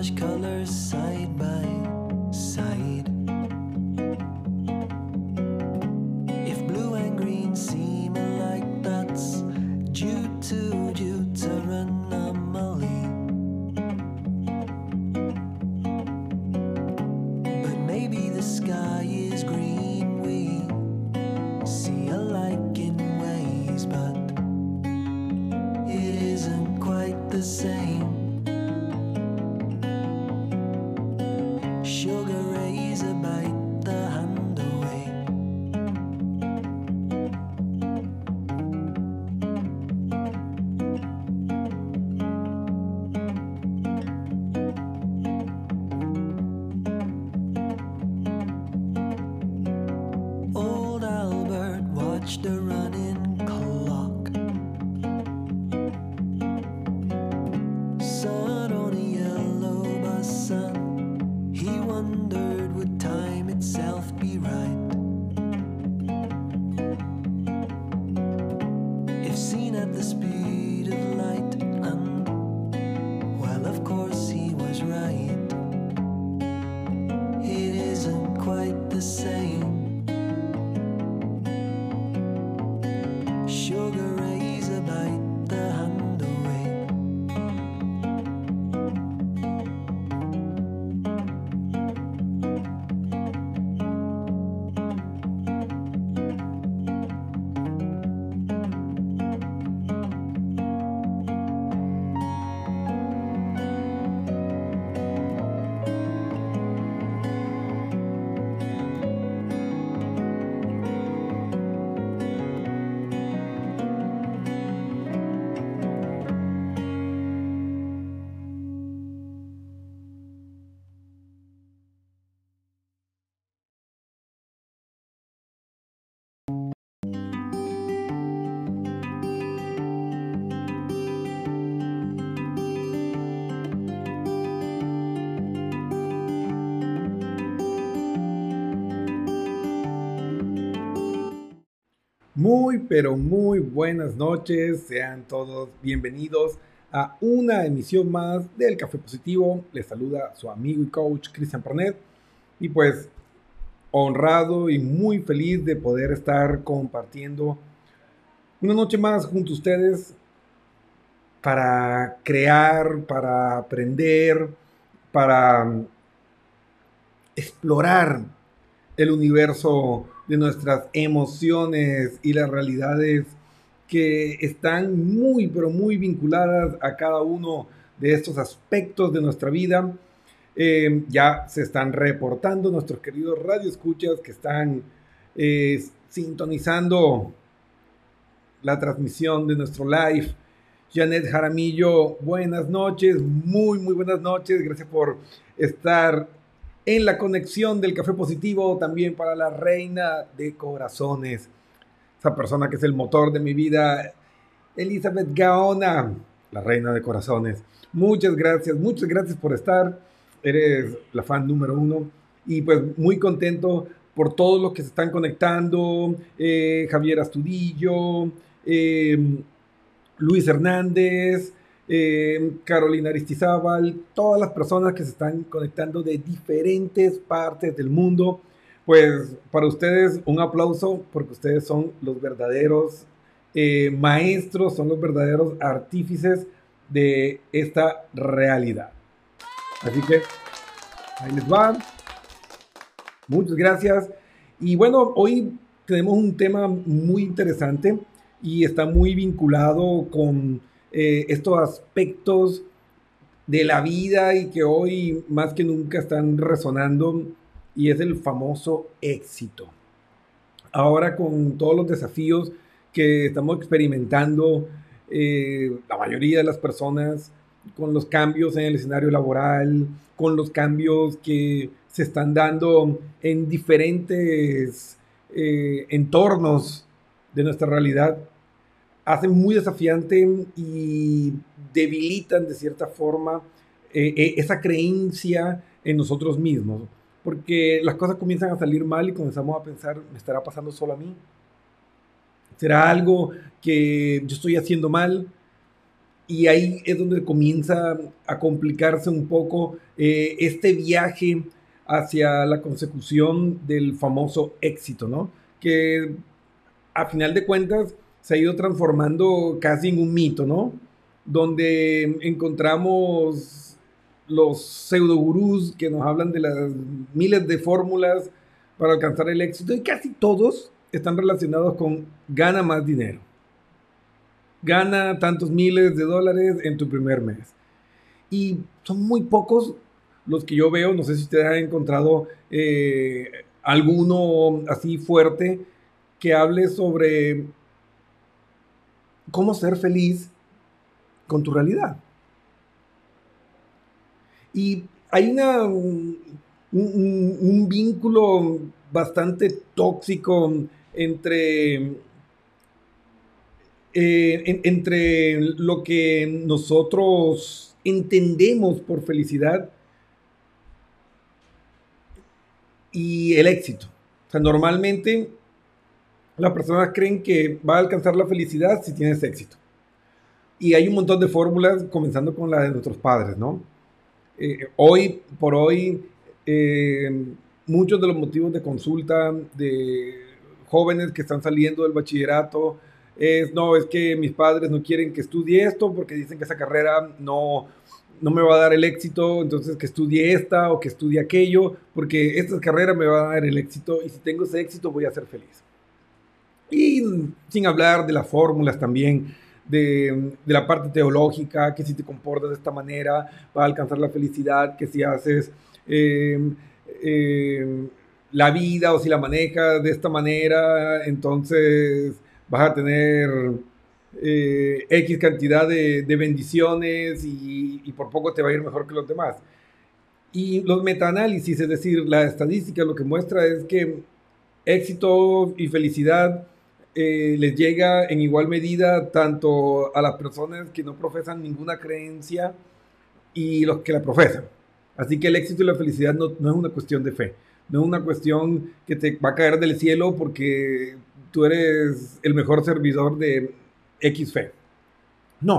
camouflage colors sight Muy, pero muy buenas noches. Sean todos bienvenidos a una emisión más del Café Positivo. Les saluda su amigo y coach Cristian Parnet. Y pues honrado y muy feliz de poder estar compartiendo una noche más junto a ustedes para crear, para aprender, para explorar el universo de nuestras emociones y las realidades que están muy, pero muy vinculadas a cada uno de estos aspectos de nuestra vida. Eh, ya se están reportando nuestros queridos radioescuchas que están eh, sintonizando la transmisión de nuestro live. Janet Jaramillo, buenas noches, muy, muy buenas noches. Gracias por estar en la conexión del Café Positivo, también para la Reina de Corazones, esa persona que es el motor de mi vida, Elizabeth Gaona, la Reina de Corazones. Muchas gracias, muchas gracias por estar. Eres la fan número uno y pues muy contento por todos los que se están conectando. Eh, Javier Astudillo, eh, Luis Hernández, eh, Carolina Aristizábal, todas las personas que se están conectando de diferentes partes del mundo. Pues para ustedes un aplauso porque ustedes son los verdaderos eh, maestros, son los verdaderos artífices de esta realidad. Así que ahí les va. Muchas gracias. Y bueno, hoy tenemos un tema muy interesante y está muy vinculado con eh, estos aspectos de la vida y que hoy más que nunca están resonando y es el famoso éxito. Ahora con todos los desafíos que estamos experimentando, eh, la mayoría de las personas, con los cambios en el escenario laboral, con los cambios que se están dando en diferentes eh, entornos de nuestra realidad, hacen muy desafiante y debilitan de cierta forma eh, eh, esa creencia en nosotros mismos. Porque las cosas comienzan a salir mal y comenzamos a pensar, ¿me estará pasando solo a mí? ¿Será algo que yo estoy haciendo mal? Y ahí es donde comienza a complicarse un poco eh, este viaje hacia la consecución del famoso éxito, ¿no? Que a final de cuentas se ha ido transformando casi en un mito, ¿no? Donde encontramos los pseudogurús que nos hablan de las miles de fórmulas para alcanzar el éxito y casi todos están relacionados con gana más dinero. Gana tantos miles de dólares en tu primer mes. Y son muy pocos los que yo veo, no sé si ustedes han encontrado eh, alguno así fuerte que hable sobre cómo ser feliz con tu realidad. Y hay una, un, vínculo bastante tóxico entre, eh, entre lo que nosotros entendemos por felicidad y el éxito. O sea, normalmente las personas creen que va a alcanzar la felicidad si tienes éxito. Y hay un montón de fórmulas, comenzando con la de nuestros padres, ¿no? Eh, hoy por hoy, eh, muchos de los motivos de consulta de jóvenes que están saliendo del bachillerato es, no, es que mis padres no quieren que estudie esto porque dicen que esa carrera no, no me va a dar el éxito, entonces que estudie esta o que estudie aquello, porque esta carrera me va a dar el éxito y si tengo ese éxito voy a ser feliz. Y sin hablar de las fórmulas también, de, la parte teológica, que si te comportas de esta manera va a alcanzar la felicidad, que si haces em, em, la vida o si la manejas de esta manera, entonces vas a tener eh, X cantidad de, bendiciones y, y, por poco te va a ir mejor que los demás. Y los metaanálisis, es decir, la estadística lo que muestra es que éxito y felicidad eh, les llega en igual medida tanto a las personas que no profesan ninguna creencia y los que la profesan. Así que el éxito y la felicidad no, no, es una cuestión de fe, no es una cuestión que te va a caer del cielo porque tú eres el mejor servidor de X fe. No,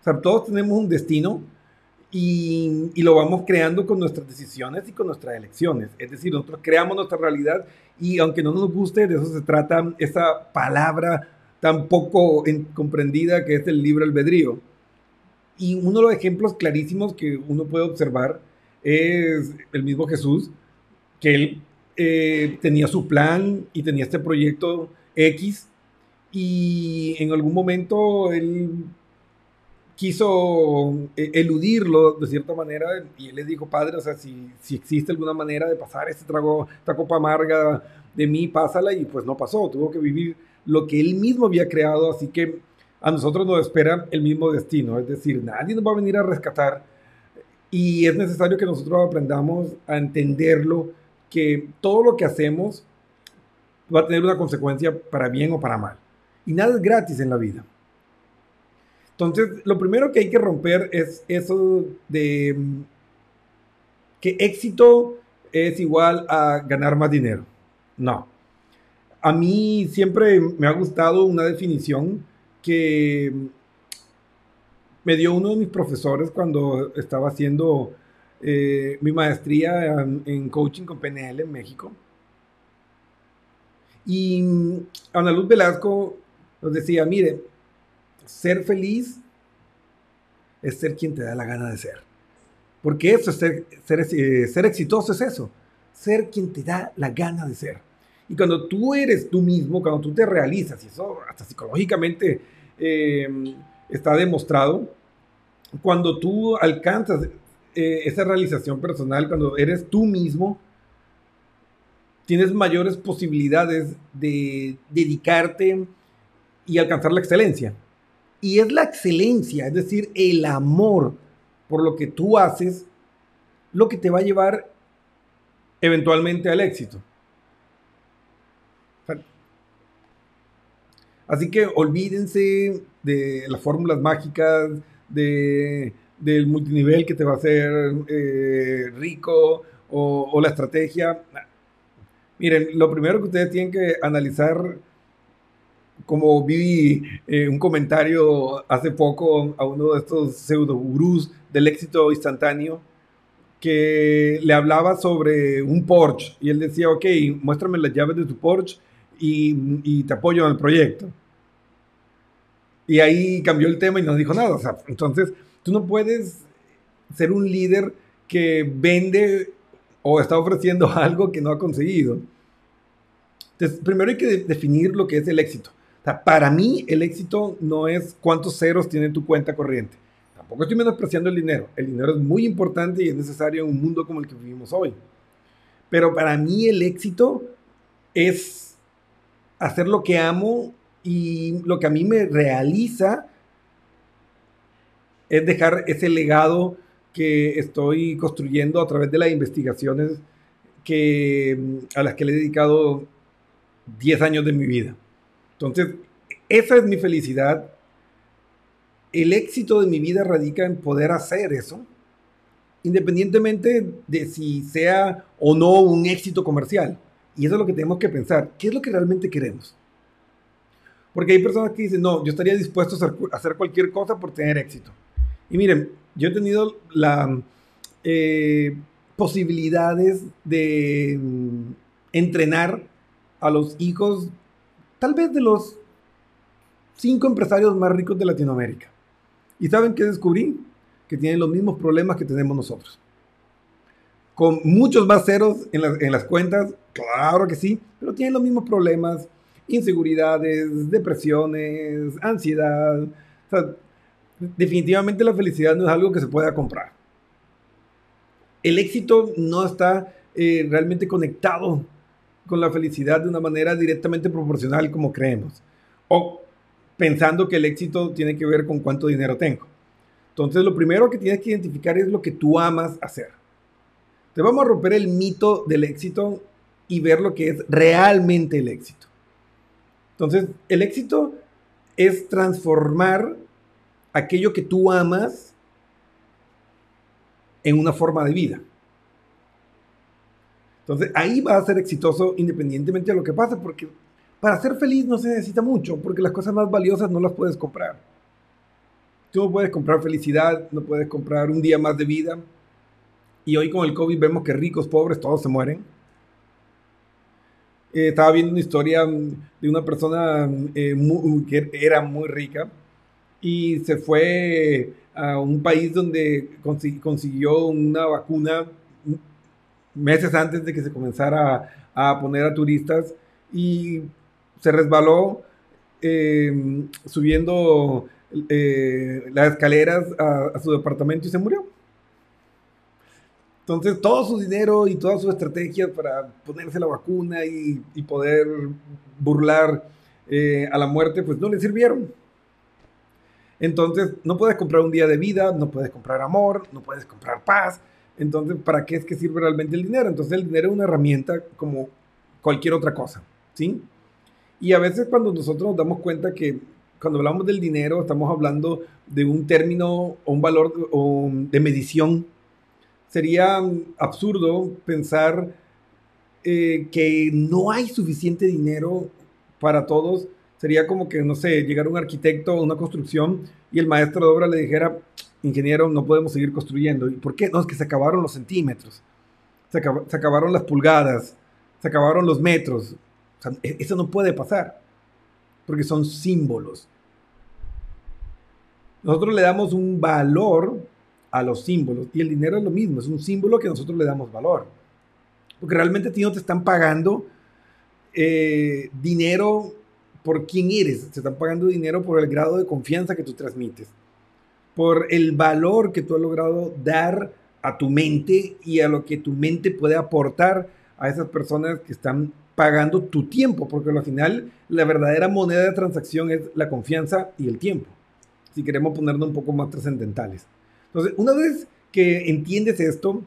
o sea, todos tenemos un destino y, y, lo vamos creando con nuestras decisiones y con nuestras elecciones. Es decir, nosotros creamos nuestra realidad y aunque no nos guste, de eso se trata esa palabra tan poco comprendida que es el libre albedrío. Y uno de los ejemplos clarísimos que uno puede observar es el mismo Jesús, que él eh, tenía su plan y tenía este proyecto X y en algún momento él quiso eh, eludirlo de cierta manera y él le dijo, padre, o sea, si, si existe alguna manera de pasar este trago, esta copa amarga de mí, pásala y pues no pasó, tuvo que vivir lo que él mismo había creado, así que a nosotros nos espera el mismo destino, es decir, nadie nos va a venir a rescatar y es necesario que nosotros aprendamos a entenderlo, que todo lo que hacemos va a tener una consecuencia para bien o para mal. Y nada es gratis en la vida. Entonces, lo primero que hay que romper es eso de mm, que éxito es igual a ganar más dinero. No. A mí siempre me ha gustado una definición que mm, me dio uno de mis profesores cuando estaba haciendo eh, mi maestría en, coaching con PNL en México. Y mm, Ana Luz Velasco nos decía, mire, ser feliz es ser quien te da la gana de ser. Porque eso es ser, eh, ser, exitoso, es eso. Ser quien te da la gana de ser. Y cuando tú eres tú mismo, cuando tú te realizas, y eso hasta psicológicamente em, está demostrado, cuando tú alcanzas eh, esa realización personal, cuando eres tú mismo, tienes mayores posibilidades de dedicarte y alcanzar la excelencia. Y es la excelencia, es decir, el amor por lo que tú haces, lo que te va a llevar eventualmente al éxito. Así que olvídense de las fórmulas mágicas, de, del multinivel que te va a hacer eh, rico o, o la estrategia. Miren, lo primero que ustedes tienen que analizar como vi eh, un comentario hace poco a uno de estos pseudo gurús del éxito instantáneo que le hablaba sobre un Porsche y él decía, ok, muéstrame las llaves de tu Porsche y, te apoyo en el proyecto. Y ahí cambió el tema y no dijo nada. entonces, tú no puedes ser un líder que vende o está ofreciendo algo que no ha conseguido. Entonces, primero hay que definir lo que es el éxito para mí el éxito no es cuántos ceros tiene tu cuenta corriente. Tampoco estoy menospreciando el dinero. El dinero es muy importante y es necesario en un mundo como el que vivimos hoy. Pero para mí el éxito es hacer lo que amo y lo que a mí me realiza es dejar ese legado que estoy construyendo a través de las investigaciones que, a las que le he dedicado 10 años de mi vida. Entonces, esa es mi felicidad. El éxito de mi vida radica en poder hacer eso, independientemente de si sea o no un éxito comercial. Y eso es lo que tenemos que pensar. ¿Qué es lo que realmente queremos? Porque hay personas que dicen, no, yo estaría dispuesto a hacer cualquier cosa por tener éxito. Y miren, yo he tenido la eh, posibilidades de mm, entrenar a los hijos tal vez de los cinco empresarios más ricos de Latinoamérica. ¿Y saben qué descubrí? Que tienen los mismos problemas que tenemos nosotros. Con muchos más ceros en, las cuentas, claro que sí, pero tienen los mismos problemas, inseguridades, depresiones, ansiedad. definitivamente la felicidad no es algo que se pueda comprar. El éxito no está eh, realmente conectado con la felicidad de una manera directamente proporcional como creemos. O pensando que el éxito tiene que ver con cuánto dinero tengo. Entonces lo primero que tienes que identificar es lo que tú amas hacer. Te vamos a romper el mito del éxito y ver lo que es realmente el éxito. Entonces, el éxito es transformar aquello que tú amas en una forma de vida. Entonces ahí va a ser exitoso independientemente de lo que pase, porque para ser feliz no se necesita mucho, porque las cosas más valiosas no las puedes comprar. Tú no puedes comprar felicidad, no puedes comprar un día más de vida. Y hoy con el COVID vemos que ricos, pobres, todos se mueren. Eh, estaba viendo una historia de una persona eh, que era muy rica y se fue a un país donde consiguió una vacuna meses antes de que se comenzara a, poner a turistas y se resbaló eh, subiendo eh, las escaleras a, su departamento y se murió. Entonces, todo su dinero y toda su estrategia para ponerse la vacuna y, y poder burlar eh, a la muerte, pues no le sirvieron. Entonces, no puedes comprar un día de vida, no puedes comprar amor, no puedes comprar paz. Entonces, ¿para qué es que sirve realmente el dinero? Entonces, el dinero es una herramienta como cualquier otra cosa, ¿sí? Y a veces cuando nosotros nos damos cuenta que cuando hablamos del dinero estamos hablando de un término o un valor o de medición, sería absurdo pensar eh, que no hay suficiente dinero para todos. Sería como que, no sé, llegar un arquitecto a una construcción y el maestro de obra le dijera, ingeniero, no podemos seguir construyendo. ¿Y por qué? No, es que se acabaron los centímetros, se, acab se acabaron las pulgadas, se acabaron los metros. E-, eso no puede pasar, porque son símbolos. Nosotros le damos un valor a los símbolos y el dinero es lo mismo, es un símbolo que nosotros le damos valor. Porque realmente a ti no te están pagando eh, dinero por quién eres, te están pagando dinero por el grado de confianza que tú transmites, por el valor que tú has logrado dar a tu mente y a lo que tu mente puede aportar a esas personas que están pagando tu tiempo, porque al final la verdadera moneda de transacción es la confianza y el tiempo, si queremos ponernos un poco más trascendentales. Entonces, una vez que entiendes esto,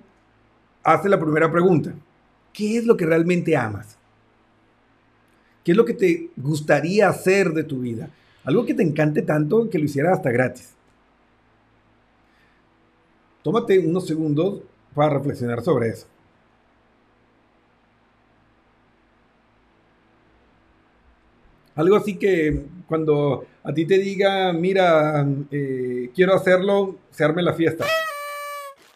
hazte la primera pregunta. ¿Qué es lo que realmente amas? ¿Qué es lo que te gustaría hacer de tu vida? Algo que te encante tanto que lo hicieras hasta gratis. Tómate unos segundos para reflexionar sobre eso. Algo así que cuando a ti te diga, mira, eh, quiero hacerlo, se arme la fiesta.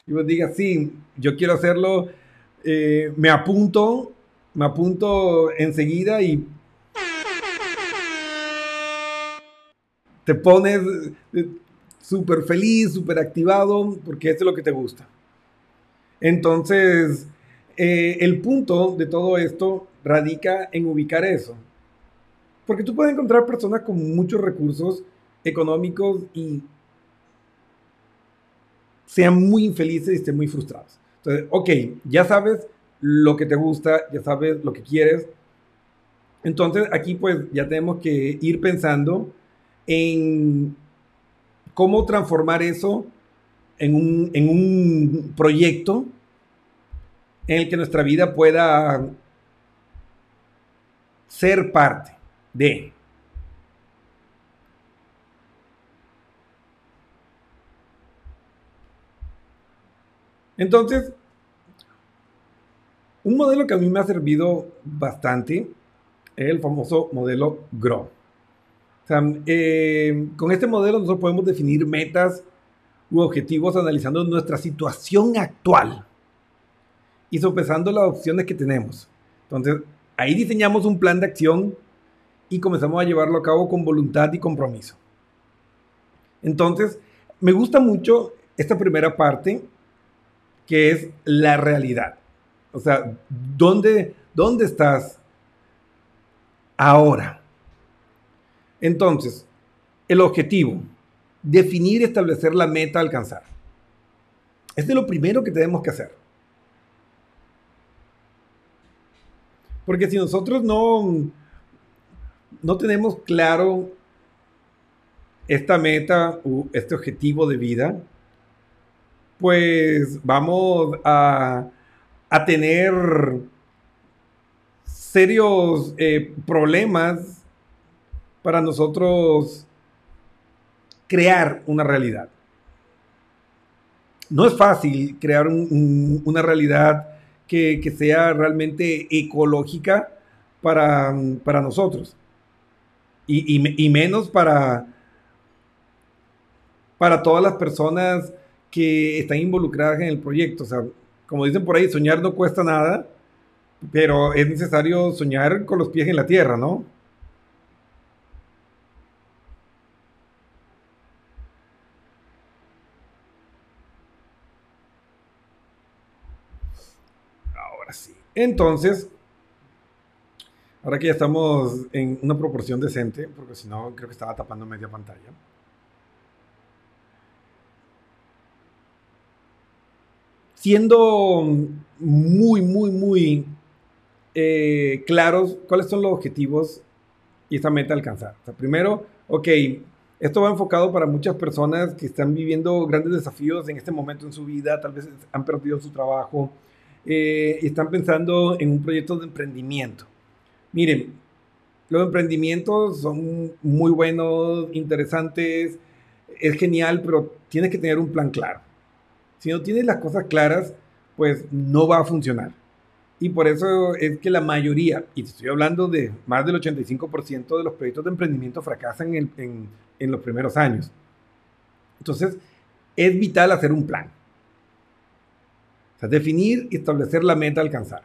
Y vos digas, sí, yo quiero hacerlo, eh, me apunto, me apunto enseguida y te pones eh, súper feliz, súper activado, porque es lo que te gusta. Entonces, eh, el punto de todo esto radica en ubicar eso. Porque tú puedes encontrar personas con muchos recursos económicos y sean muy infelices y estén muy frustrados. Entonces, ok, ya sabes lo que te gusta, ya sabes lo que quieres. Entonces, aquí pues ya tenemos que ir pensando en cómo transformar eso en un, en un proyecto en el que nuestra vida pueda ser parte de. Entonces, un modelo que a mí me ha servido bastante es el famoso modelo GROW. O sea, eh, con este modelo nosotros podemos definir metas u objetivos analizando nuestra situación actual y sopesando las opciones que tenemos. Entonces, ahí diseñamos un plan de acción y comenzamos a llevarlo a cabo con voluntad y compromiso. Entonces, me gusta mucho esta primera parte, que es la realidad. O sea, ¿dónde, dónde estás ahora? Entonces, el objetivo, definir y establecer la meta a alcanzar. Este es lo primero que tenemos que hacer. Porque si nosotros no, no tenemos claro esta meta o este objetivo de vida, pues vamos a, a tener serios eh, problemas para nosotros crear una realidad. No es fácil crear un, un, una realidad que, que, sea realmente ecológica para, para nosotros. Y, y, y, menos para, para todas las personas que están involucradas en el proyecto. O sea, como dicen por ahí, soñar no cuesta nada, pero es necesario soñar con los pies en la tierra, ¿no? Ahora sí. Entonces, Ahora que ya estamos en una proporción decente, porque si no, creo que estaba tapando media pantalla. Siendo muy, muy, muy eh, claros cuáles son los objetivos y esta meta alcanzar. primero, ok, esto va enfocado para muchas personas que están viviendo grandes desafíos en este momento en su vida, tal vez han perdido su trabajo eh, están pensando en un proyecto de emprendimiento. Miren, los emprendimientos son muy buenos, interesantes, es genial, pero tienes que tener un plan claro. Si no tienes las cosas claras, pues no va a funcionar. Y por eso es que la mayoría, y estoy hablando de más del 85% de los proyectos de emprendimiento fracasan en los primeros años. Entonces, es vital hacer un plan. O sea, definir y establecer la meta a alcanzar.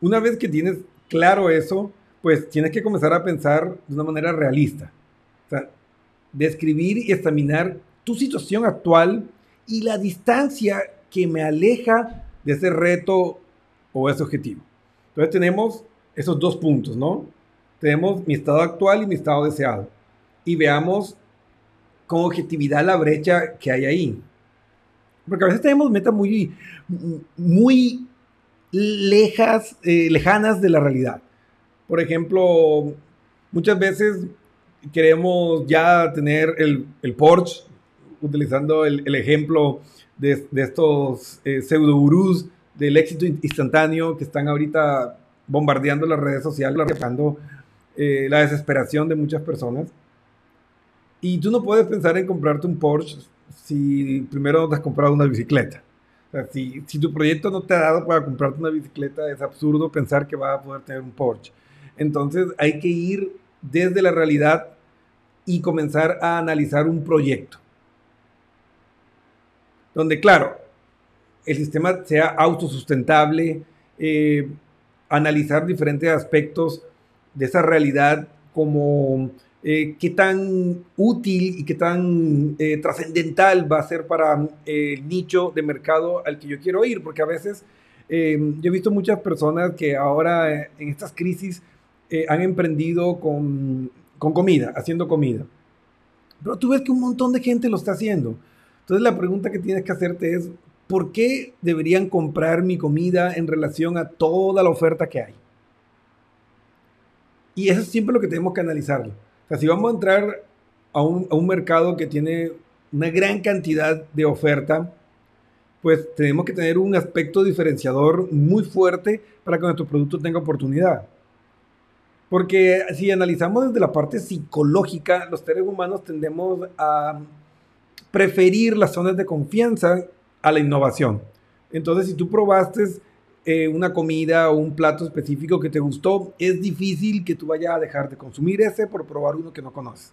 Una vez que tienes claro eso, pues tienes que comenzar a pensar de una manera realista. O sea, describir y examinar tu situación actual y la distancia que me aleja de ese reto o ese objetivo. Entonces tenemos esos dos puntos, ¿no? Tenemos mi estado actual y mi estado deseado. Y veamos con objetividad la brecha que hay ahí. Porque a veces tenemos metas muy, muy lejas, eh, lejanas de la realidad. Por ejemplo, muchas veces queremos ya tener el, el Porsche, utilizando el, el ejemplo de, de estos eh, pseudo gurús del éxito instantáneo que están ahorita bombardeando las redes sociales, arrastrando eh, la desesperación de muchas personas. Y tú no puedes pensar en comprarte un Porsche si primero no te has comprado una bicicleta. Si, si, tu proyecto no te ha dado para comprarte una bicicleta, es absurdo pensar que vas a poder tener un Porsche. Entonces hay que ir desde la realidad y comenzar a analizar un proyecto. Donde, claro, el sistema sea autosustentable, eh, analizar diferentes aspectos de esa realidad como eh, qué tan útil y qué tan eh, trascendental va a ser para el nicho de mercado al que yo quiero ir, porque a veces yo he visto muchas personas que ahora en estas crisis han emprendido con, con comida, haciendo comida. Pero tú ves que un montón de gente lo está haciendo. Entonces la pregunta que tienes que hacerte es, ¿por qué deberían comprar mi comida en relación a toda la oferta que hay? Y eso es siempre lo que tenemos que analizar. Sea, si vamos a entrar a un, a un mercado que tiene una gran cantidad de oferta, pues tenemos que tener un aspecto diferenciador muy fuerte para que nuestro producto tenga oportunidad. Porque si analizamos desde la parte psicológica, los seres humanos tendemos a preferir las zonas de confianza a la innovación. Entonces, si tú probaste eh, una comida o un plato específico que te gustó, es difícil que tú vayas a dejar de consumir ese por probar uno que no conoces.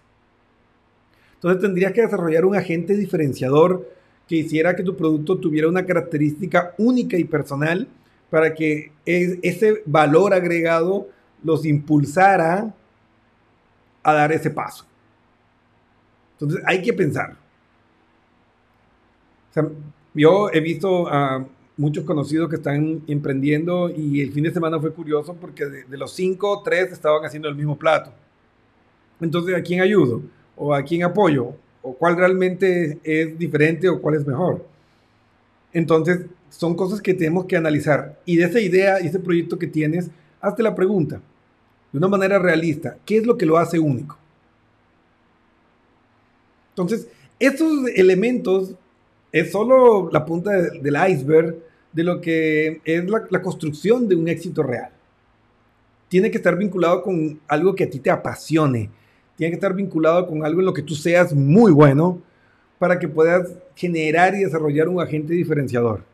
Entonces, tendrías que desarrollar un agente diferenciador que hiciera que tu producto tuviera una característica única y personal para que ese valor agregado los impulsara a dar ese paso. Entonces, hay que pensar. Yo he visto a muchos conocidos que están emprendiendo y el fin de semana fue curioso porque de, los cinco, tres estaban haciendo el mismo plato. Entonces, ¿a quién ayudo? ¿O a quién apoyo? ¿O cuál realmente es diferente o cuál es mejor? Entonces, son cosas que tenemos que analizar. Y de esa idea y ese proyecto que tienes, hazte la pregunta, de una manera realista, ¿qué es lo que lo hace único? Entonces, estos elementos es solo la punta del iceberg de lo que es la, construcción de un éxito real. Tiene que estar vinculado con algo que a ti te apasione. Tiene que estar vinculado con algo en lo que tú seas muy bueno para que puedas generar y desarrollar un agente diferenciador.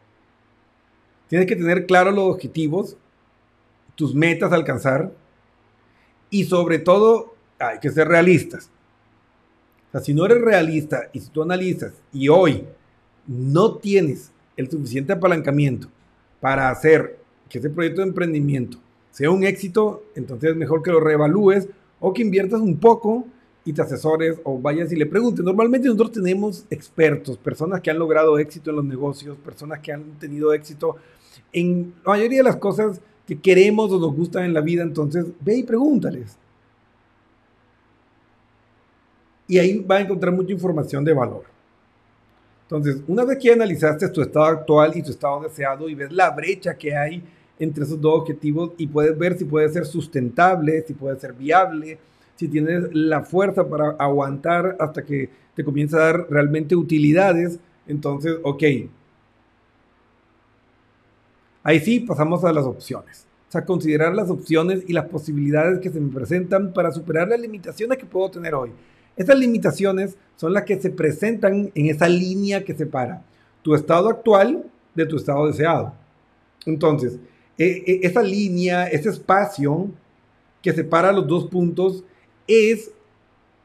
Tienes que tener claros los objetivos, tus metas a alcanzar y sobre todo hay que ser realistas. Si no eres realista y si tú analizas y hoy no tienes el suficiente apalancamiento para hacer que ese proyecto de emprendimiento sea un éxito, entonces es mejor que lo reevalúes o que inviertas un poco y te asesores o vayas y le preguntes. Normalmente nosotros tenemos expertos, personas que han logrado éxito en los negocios, personas que han tenido éxito en la mayoría de las cosas que queremos o nos gustan en la vida, entonces ve y pregúntales. Y ahí va a encontrar mucha información de valor. Entonces, una vez que analizaste tu estado actual y tu estado deseado y ves la brecha que hay entre esos dos objetivos y puedes ver si puede ser sustentable, si puede ser viable, si tienes la fuerza para aguantar hasta que te comience a dar realmente utilidades, entonces, ok. Ahí sí pasamos a las opciones. O sea, considerar las opciones y las posibilidades que se me presentan para superar las limitaciones que puedo tener hoy. Esas limitaciones son las que se presentan en esa línea que separa tu estado actual de tu estado deseado. Entonces, e, e, esa línea, ese espacio que separa los dos puntos es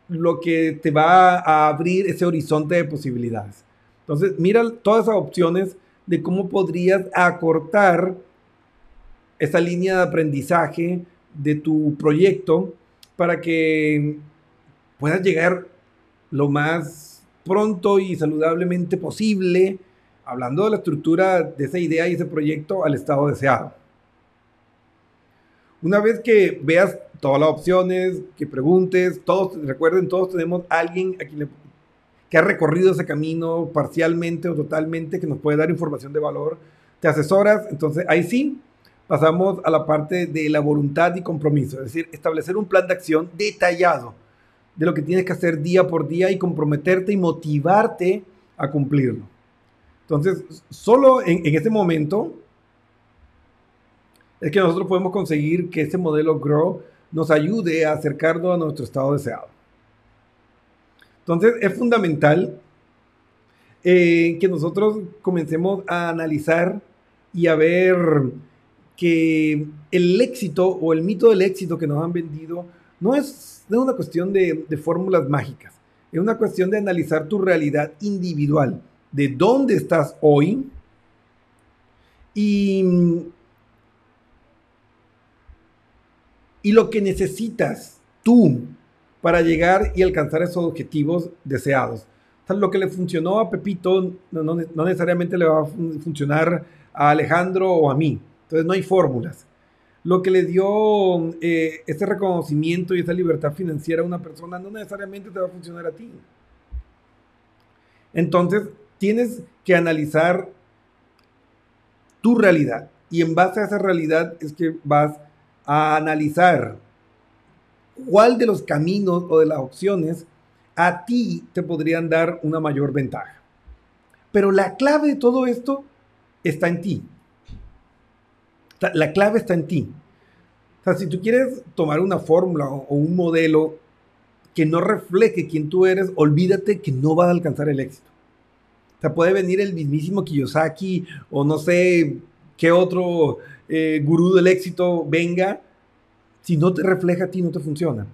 lo que te va a abrir ese horizonte de posibilidades. Entonces, mira todas esas opciones de cómo podrías acortar esa línea de aprendizaje de tu proyecto para que puedas llegar lo más pronto y saludablemente posible, hablando de la estructura de esa idea y ese proyecto al estado deseado. Una vez que veas todas las opciones, que preguntes, todos, recuerden, todos tenemos alguien a que ha recorrido ese camino parcialmente o totalmente, que nos puede dar información de valor, te asesoras, entonces ahí sí pasamos a la parte de la voluntad y compromiso, es decir, establecer un plan de acción detallado de lo que tienes que hacer día por día y comprometerte y motivarte a cumplirlo. Entonces, solo en, en ese momento es que nosotros podemos conseguir que ese modelo Grow nos ayude a acercarnos a nuestro estado deseado. Entonces es fundamental eh, que nosotros comencemos a analizar y a ver que el éxito o el mito del éxito que nos han vendido no es, no es una cuestión de, fórmulas mágicas, es una cuestión de analizar tu realidad individual, de dónde estás hoy y y lo que necesitas tú para llegar y alcanzar esos objetivos deseados. Lo que le funcionó a Pepito no, necesariamente le va a funcionar a Alejandro o a mí. Entonces no hay fórmulas. Lo que le dio eh, ese reconocimiento y esa libertad financiera a una persona no necesariamente te va a funcionar a ti. Entonces tienes que analizar tu realidad y en base a esa realidad es que vas a analizar cuál de los caminos o de las opciones a ti te podrían dar una mayor ventaja. Pero la clave de todo esto está en ti. La clave está en ti. O sea, si tú quieres tomar una fórmula o un modelo que no refleje quién tú eres, olvídate que no vas a alcanzar el éxito. O sea, puede venir el mismísimo Kiyosaki o no sé qué otro eh, gurú del éxito venga, si no te refleja a ti, no te funciona.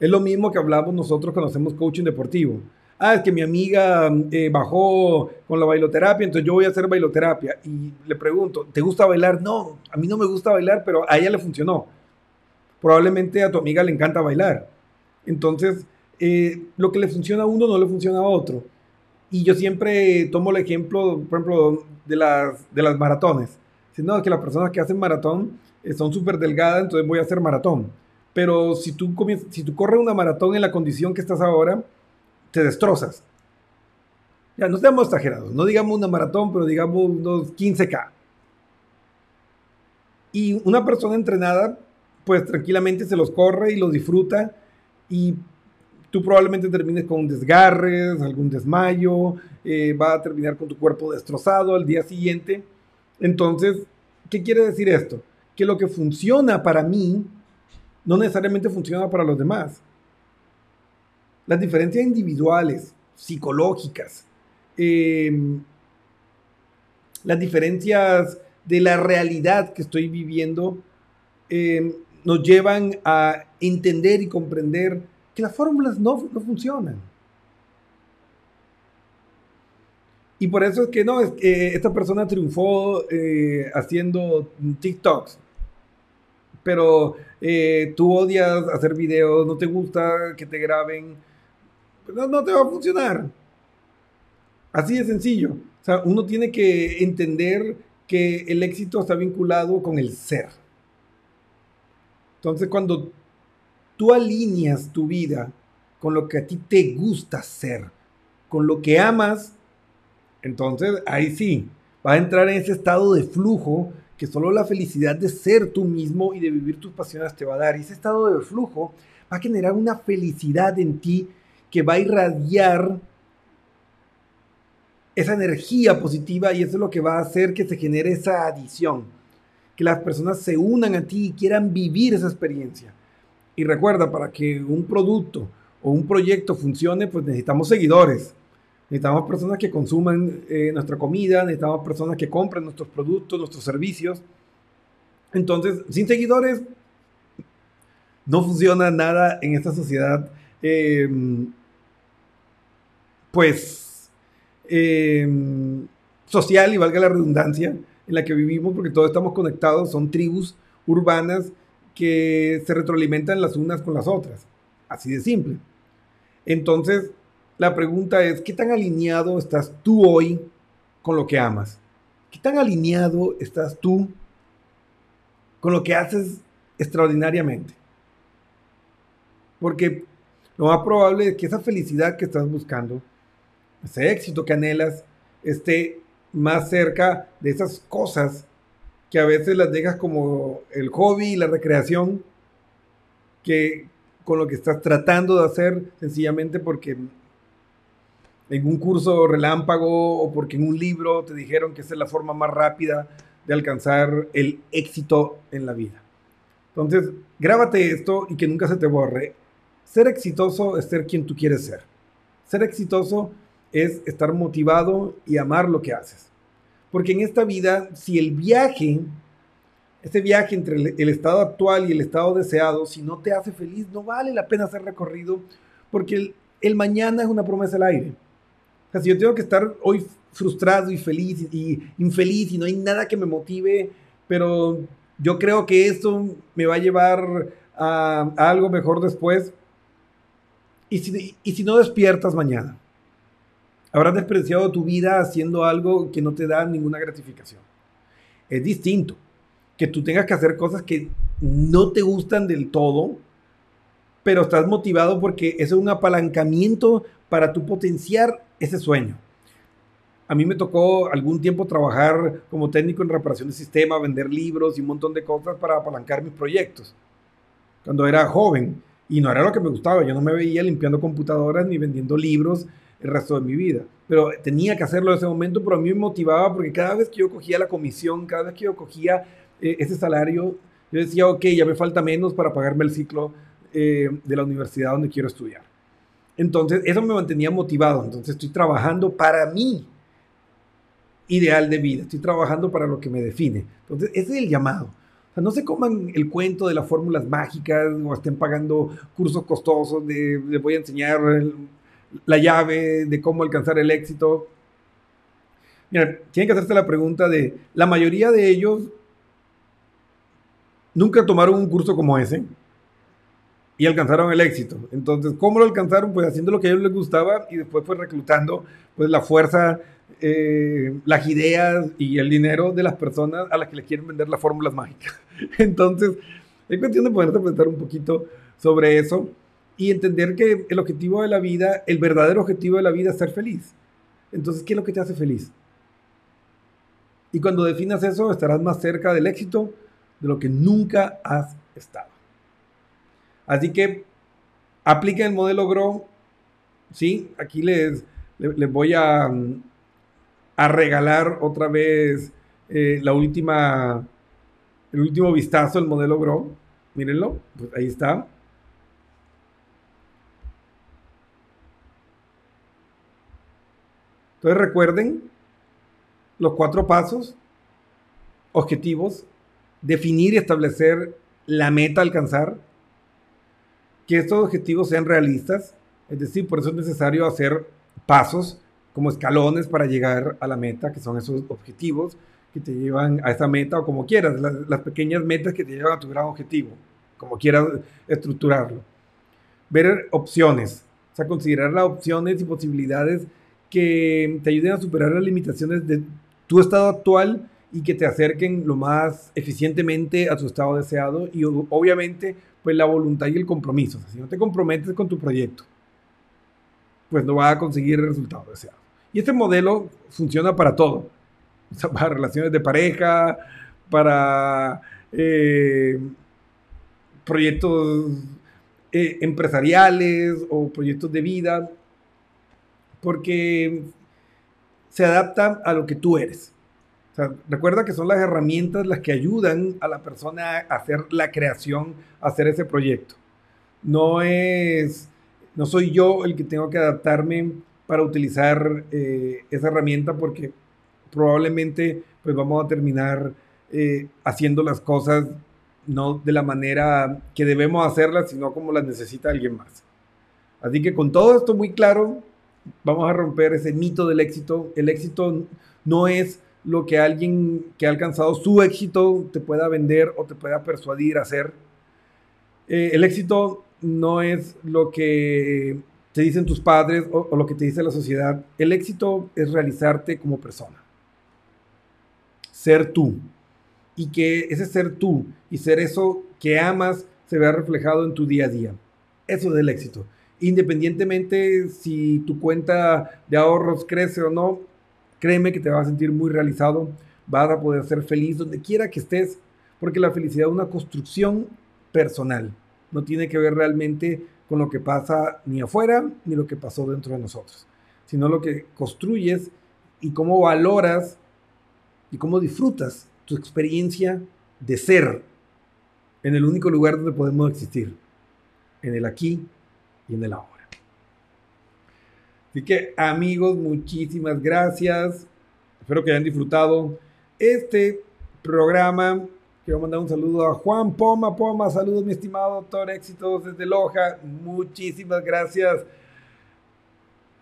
Es lo mismo que hablamos nosotros cuando hacemos coaching deportivo. Ah, es que mi amiga eh, bajó con la bailoterapia, entonces yo voy a hacer bailoterapia. Y le pregunto, ¿te gusta bailar? No, a mí no me gusta bailar, pero a ella le funcionó. Probablemente a tu amiga le encanta bailar. Entonces, eh, lo que le funciona a uno no le funciona a otro. Y yo siempre tomo el ejemplo, por ejemplo, de las, de las maratones no, que las personas que hacen maratón eh, son súper delgadas, entonces voy a hacer maratón. Pero si tú, si tú corres una maratón en la condición que estás ahora, te destrozas. Ya, no estamos exagerados, no digamos una maratón, pero digamos unos 15K. Y una persona entrenada, pues tranquilamente se los corre y los disfruta y tú probablemente termines con desgarres, algún desmayo, eh, va a terminar con tu cuerpo destrozado al día siguiente entonces, ¿qué quiere decir esto? Que lo que funciona para mí no necesariamente funciona para los demás. Las diferencias individuales, psicológicas, em, las diferencias de la realidad que estoy viviendo, em, nos llevan a entender y comprender que las fórmulas no, no funcionan. Y por eso es que no, es que esta persona triunfó eh, haciendo TikToks. Pero eh, tú odias hacer videos, no te gusta que te graben. No, te va a funcionar. Así de sencillo. O sea, uno tiene que entender que el éxito está vinculado con el ser. Entonces, cuando tú alineas tu vida con lo que a ti te gusta hacer, con lo que amas, entonces ahí sí, va a entrar en ese estado de flujo que solo la felicidad de ser tú mismo y de vivir tus pasiones te va a dar. Y ese estado de flujo va a generar una felicidad en ti que va a irradiar esa energía positiva y eso es lo que va a hacer que se genere esa adición, que las personas se unan a ti y quieran vivir esa experiencia. Y recuerda, para que un producto o un proyecto funcione, pues necesitamos seguidores. Necesitamos personas que consuman eh, nuestra comida, necesitamos personas que compren nuestros productos, nuestros servicios. Entonces, sin seguidores, no funciona nada en esta sociedad, em, pues, em, social y valga la redundancia, en la que vivimos, porque todos estamos conectados, son tribus urbanas que se retroalimentan las unas con las otras. Así de simple. Entonces, la pregunta es, ¿qué tan alineado estás tú hoy con lo que amas? ¿Qué tan alineado estás tú con lo que haces extraordinariamente? Porque lo más probable es que esa felicidad que estás buscando, ese éxito que anhelas, esté más cerca de esas cosas que a veces las dejas como el hobby y la recreación, que con lo que estás tratando de hacer sencillamente porque en un curso relámpago o porque en un libro te dijeron que es la forma más rápida de alcanzar el éxito en la vida. Entonces, grábate esto y que nunca se te borre. Ser exitoso es ser quien tú quieres ser. Ser exitoso estar motivado y amar lo que haces. Porque en esta vida, si el viaje, este viaje entre el, estado actual y el estado deseado, si no te hace feliz, no vale la pena hacer recorrido, porque el, mañana es una promesa al aire. O sea, si yo tengo que estar hoy frustrado y feliz y infeliz y no hay nada que me motive, pero yo creo que esto me va a llevar a, algo mejor después. Y si, y si no despiertas mañana, Habrás despreciado tu vida haciendo algo que no te da ninguna gratificación. Es distinto que tú tengas que hacer cosas que no te gustan del todo, pero estás motivado porque es un apalancamiento para tu potenciar ese sueño. A mí me tocó algún tiempo trabajar como técnico en reparación de sistema, vender libros y un montón de cosas para apalancar mis proyectos. Cuando era joven y no era lo que me gustaba, yo no me veía limpiando computadoras ni vendiendo libros el resto de mi vida. Pero tenía que hacerlo en ese momento, pero a mí me motivaba porque cada vez que yo cogía la comisión, cada vez que yo cogía eh, ese salario, yo decía, ok, ya me falta menos para pagarme el ciclo eh, de la universidad donde quiero estudiar. Entonces, eso me mantenía motivado. Entonces, estoy trabajando para mí ideal de vida. Estoy trabajando para lo que me define. Entonces, ese es el llamado. O sea, no se coman el cuento de las fórmulas mágicas o estén pagando cursos costosos de les voy a enseñar la llave de cómo alcanzar el éxito. Mira, tienen que hacerse la pregunta de, la mayoría de ellos nunca tomaron un curso como ese y alcanzaron el éxito. Entonces, ¿cómo lo alcanzaron? Pues haciendo lo que a ellos les gustaba y después fue reclutando pues la fuerza, eh, las ideas y el dinero de las personas a las que les quieren vender las fórmulas mágicas. Entonces, es cuestión de poder pensar un poquito sobre eso y entender que el objetivo de la vida, el verdadero objetivo de la vida es ser feliz. Entonces, ¿qué es lo que te hace feliz? Y cuando definas eso, estarás más cerca del éxito de lo que nunca has estado. Así que aplica el modelo GROW. ¿sí? Aquí les, les, voy a, a, regalar otra vez eh, la última, el último vistazo al modelo GROW. Mírenlo, pues ahí está. Entonces recuerden los cuatro pasos, objetivos, definir y establecer la meta a alcanzar, que estos objetivos sean realistas, es decir, por eso es necesario hacer pasos como escalones para llegar a la meta, que son esos objetivos que te llevan a esa meta o como quieras, las, las pequeñas metas que te llevan a tu gran objetivo, como quieras estructurarlo. Ver opciones, o sea, considerar las opciones y posibilidades que te ayuden a superar las limitaciones de tu estado actual y que te acerquen lo más eficientemente a tu estado deseado y obviamente pues la voluntad y el compromiso. si no te comprometes con tu proyecto, pues no vas a conseguir el resultado deseado. Y este modelo funciona para todo, para relaciones de pareja, para eh, proyectos eh, empresariales o proyectos de vida, porque se adapta a lo que tú eres. recuerda que son las herramientas las que ayudan a la persona a hacer la creación, a hacer ese proyecto. No es, no soy yo el que tengo que adaptarme para utilizar eh, esa herramienta porque probablemente pues vamos a terminar eh, haciendo las cosas no de la manera que debemos hacerlas, sino como las necesita alguien más. Así que con todo esto muy claro, vamos a romper ese mito del éxito. El éxito no es lo que alguien que ha alcanzado su éxito te pueda vender o te pueda persuadir a hacer. Eh, el éxito no es lo que te dicen tus padres o, lo que te dice la sociedad. El éxito es realizarte como persona. Ser tú. Y que ese ser tú y ser eso que amas se vea reflejado en tu día a día. Eso es el éxito independientemente si tu cuenta de ahorros crece o no, créeme que te vas a sentir muy realizado, vas a poder ser feliz donde quiera que estés, porque la felicidad es una construcción personal, no tiene que ver realmente con lo que pasa ni afuera ni lo que pasó dentro de nosotros, sino lo que construyes y cómo valoras y cómo disfrutas tu experiencia de ser en el único lugar donde podemos existir, en el aquí y en el ahora. Así que amigos, muchísimas gracias. Espero que hayan disfrutado este programa. Quiero mandar un saludo a Juan Poma. Poma, saludos mi estimado doctor, éxitos desde Loja. Muchísimas gracias.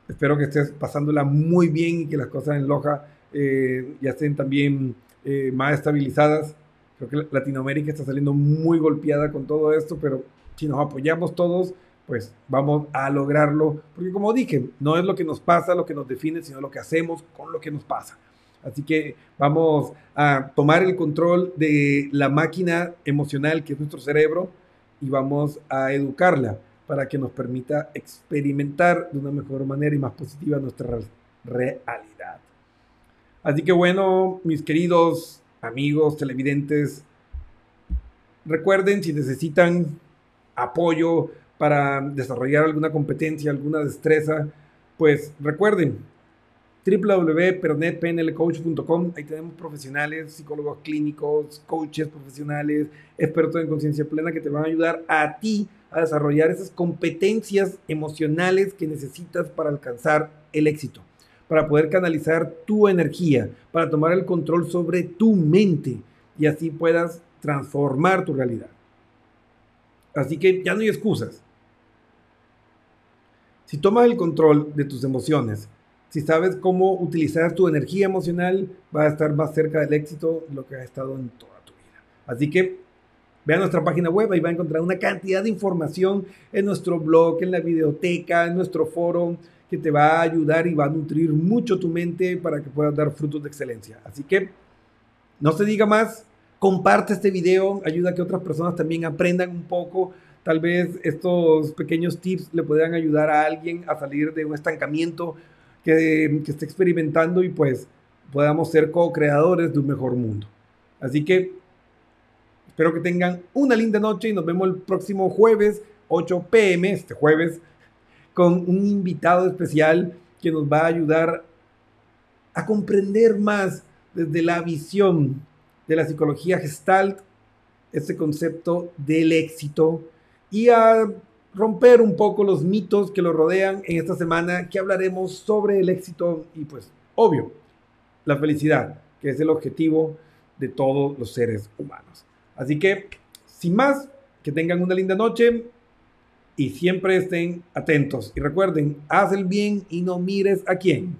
Espero que estés pasándola muy bien y que las cosas en Loja eh, ya estén también eh, más estabilizadas. Creo que Latinoamérica está saliendo muy golpeada con todo esto, pero si nos apoyamos todos, pues vamos a lograrlo, porque como dije, no es lo que nos pasa lo que nos define, sino lo que hacemos con lo que nos pasa. Así que vamos a tomar el control de la máquina emocional que es nuestro cerebro y vamos a educarla para que nos permita experimentar de una mejor manera y más positiva nuestra realidad. Así que bueno, mis queridos amigos televidentes, recuerden si necesitan apoyo para desarrollar alguna competencia, alguna destreza, pues recuerden www.pernetpnlcoach.com, ahí tenemos profesionales, psicólogos clínicos, coaches profesionales, expertos en conciencia plena que te van a ayudar a ti a desarrollar esas competencias emocionales que necesitas para alcanzar el éxito, para poder canalizar tu energía, para tomar el control sobre tu mente y así puedas transformar tu realidad. Así que ya no hay excusas. Si tomas el control de tus emociones, si sabes cómo utilizar tu energía emocional, vas a estar más cerca del éxito de lo que has estado en toda tu vida. Así que ve a nuestra página web y va a encontrar una cantidad de información en nuestro blog, en la videoteca, en nuestro foro, que te va a ayudar y va a nutrir mucho tu mente para que puedas dar frutos de excelencia. Así que no se diga más, comparte este video, ayuda a que otras personas también aprendan un poco Tal vez estos pequeños tips le puedan ayudar a alguien a salir de un estancamiento que, que esté experimentando y pues podamos ser co-creadores de un mejor mundo. Así que espero que tengan una linda noche y nos vemos el próximo jueves, 8 pm, este jueves, con un invitado especial que nos va a ayudar a comprender más desde la visión de la psicología gestalt este concepto del éxito y a romper un poco los mitos que lo rodean en esta semana que hablaremos sobre el éxito y pues obvio, la felicidad, que es el objetivo de todos los seres humanos. Así que, sin más, que tengan una linda noche y siempre estén atentos. Y recuerden, haz el bien y no mires a quién.